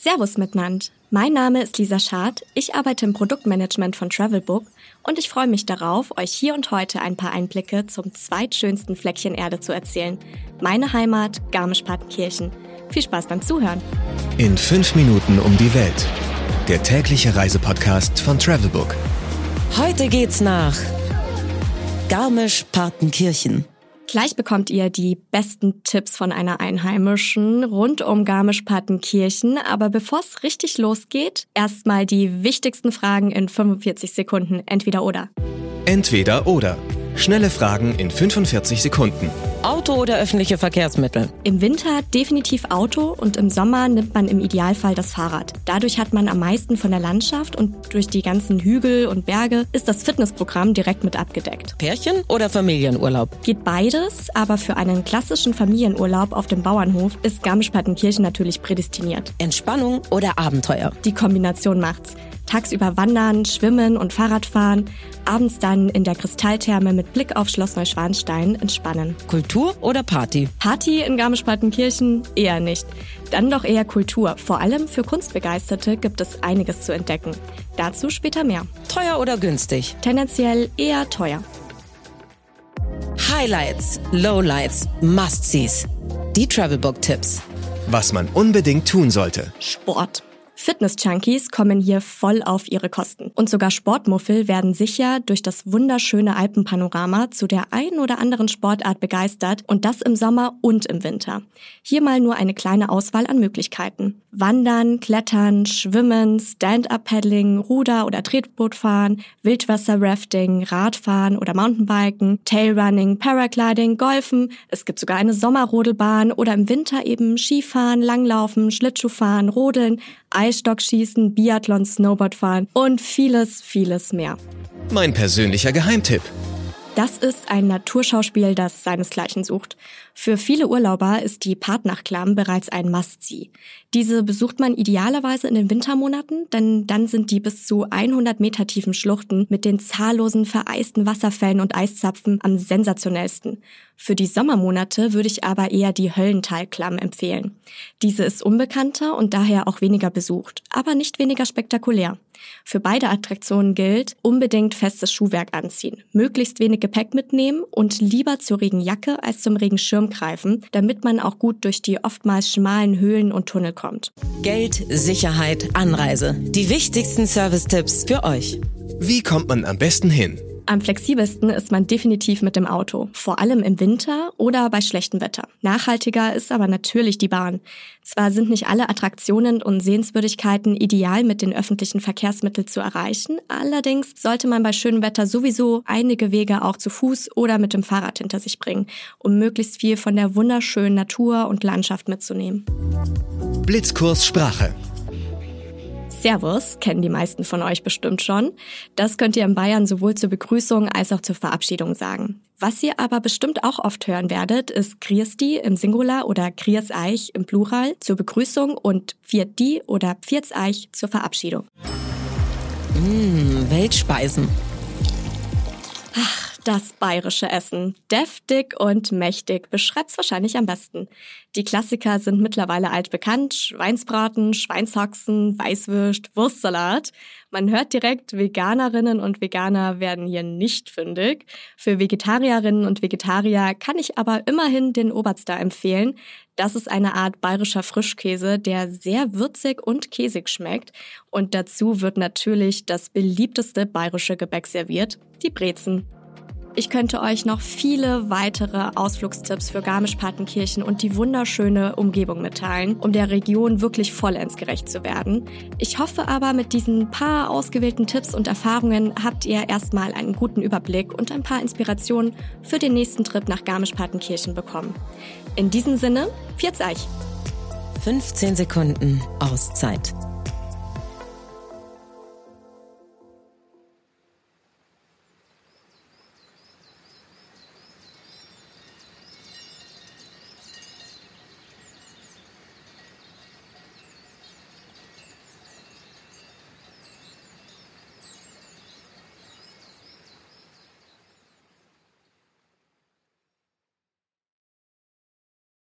Servus miteinander. Mein Name ist Lisa Schad. Ich arbeite im Produktmanagement von Travelbook und ich freue mich darauf, euch hier und heute ein paar Einblicke zum zweitschönsten Fleckchen Erde zu erzählen. Meine Heimat Garmisch-Partenkirchen. Viel Spaß beim Zuhören. In fünf Minuten um die Welt. Der tägliche Reisepodcast von Travelbook. Heute geht's nach Garmisch-Partenkirchen. Gleich bekommt ihr die besten Tipps von einer Einheimischen rund um Garmisch-Partenkirchen. Aber bevor es richtig losgeht, erstmal die wichtigsten Fragen in 45 Sekunden. Entweder oder. Entweder oder. Schnelle Fragen in 45 Sekunden. Auto oder öffentliche Verkehrsmittel? Im Winter definitiv Auto und im Sommer nimmt man im Idealfall das Fahrrad. Dadurch hat man am meisten von der Landschaft und durch die ganzen Hügel und Berge ist das Fitnessprogramm direkt mit abgedeckt. Pärchen oder Familienurlaub? Geht beides, aber für einen klassischen Familienurlaub auf dem Bauernhof ist Garmisch-Partenkirchen natürlich prädestiniert. Entspannung oder Abenteuer? Die Kombination macht's. Tagsüber wandern, schwimmen und Fahrradfahren, abends dann in der Kristalltherme mit Blick auf Schloss Neuschwanstein entspannen. Kultur oder Party? Party in Garmisch-Partenkirchen eher nicht. Dann doch eher Kultur. Vor allem für Kunstbegeisterte gibt es einiges zu entdecken. Dazu später mehr. Teuer oder günstig? Tendenziell eher teuer. Highlights, Lowlights, Must-Sees. Die Travelbook-Tipps. Was man unbedingt tun sollte. Sport. Fitness-Junkies kommen hier voll auf ihre Kosten. Und sogar Sportmuffel werden sicher durch das wunderschöne Alpenpanorama zu der einen oder anderen Sportart begeistert und das im Sommer und im Winter. Hier mal nur eine kleine Auswahl an Möglichkeiten. Wandern, Klettern, Schwimmen, Stand-Up-Paddling, Ruder- oder Tretbootfahren, Wildwasser-Rafting, Radfahren oder Mountainbiken, Tailrunning, Paragliding, Golfen. Es gibt sogar eine Sommerrodelbahn oder im Winter eben Skifahren, Langlaufen, Schlittschuhfahren, Rodeln, Eisstockschießen, Biathlon, Snowboardfahren und vieles, vieles mehr. Mein persönlicher Geheimtipp. Das ist ein Naturschauspiel, das seinesgleichen sucht. Für viele Urlauber ist die Partnachklamm bereits ein Must-See. Diese besucht man idealerweise in den Wintermonaten, denn dann sind die bis zu 100 Meter tiefen Schluchten mit den zahllosen vereisten Wasserfällen und Eiszapfen am sensationellsten. Für die Sommermonate würde ich aber eher die Höllentalklamm empfehlen. Diese ist unbekannter und daher auch weniger besucht, aber nicht weniger spektakulär. Für beide Attraktionen gilt, unbedingt festes Schuhwerk anziehen, möglichst wenig Gepäck mitnehmen und lieber zur Regenjacke als zum Regenschirm greifen, damit man auch gut durch die oftmals schmalen Höhlen und Tunnel kommt. Geld, Sicherheit, Anreise. Die wichtigsten Service-Tipps für euch. Wie kommt man am besten hin? Am flexibelsten ist man definitiv mit dem Auto, vor allem im Winter oder bei schlechtem Wetter. Nachhaltiger ist aber natürlich die Bahn. Zwar sind nicht alle Attraktionen und Sehenswürdigkeiten ideal mit den öffentlichen Verkehrsmitteln zu erreichen, allerdings sollte man bei schönem Wetter sowieso einige Wege auch zu Fuß oder mit dem Fahrrad hinter sich bringen, um möglichst viel von der wunderschönen Natur und Landschaft mitzunehmen. Blitzkurs Sprache. Servus kennen die meisten von euch bestimmt schon. Das könnt ihr in Bayern sowohl zur Begrüßung als auch zur Verabschiedung sagen. Was ihr aber bestimmt auch oft hören werdet, ist Christi im Singular oder Kriers Eich im Plural zur Begrüßung und Viert die oder Pfirts Eich zur Verabschiedung. Mmh, Weltspeisen. Ach, das bayerische Essen. Deftig und mächtig beschreibt's wahrscheinlich am besten. Die Klassiker sind mittlerweile altbekannt. Schweinsbraten, Schweinshaxen, Weißwürst, Wurstsalat. Man hört direkt, Veganerinnen und Veganer werden hier nicht fündig. Für Vegetarierinnen und Vegetarier kann ich aber immerhin den Oberster empfehlen. Das ist eine Art bayerischer Frischkäse, der sehr würzig und käsig schmeckt. Und dazu wird natürlich das beliebteste bayerische Gebäck serviert, die Brezen. Ich könnte euch noch viele weitere Ausflugstipps für Garmisch-Partenkirchen und die wunderschöne Umgebung mitteilen, um der Region wirklich vollends gerecht zu werden. Ich hoffe aber, mit diesen paar ausgewählten Tipps und Erfahrungen habt ihr erstmal einen guten Überblick und ein paar Inspirationen für den nächsten Trip nach Garmisch-Partenkirchen bekommen. In diesem Sinne, Pfiat euch! 15 Sekunden Auszeit.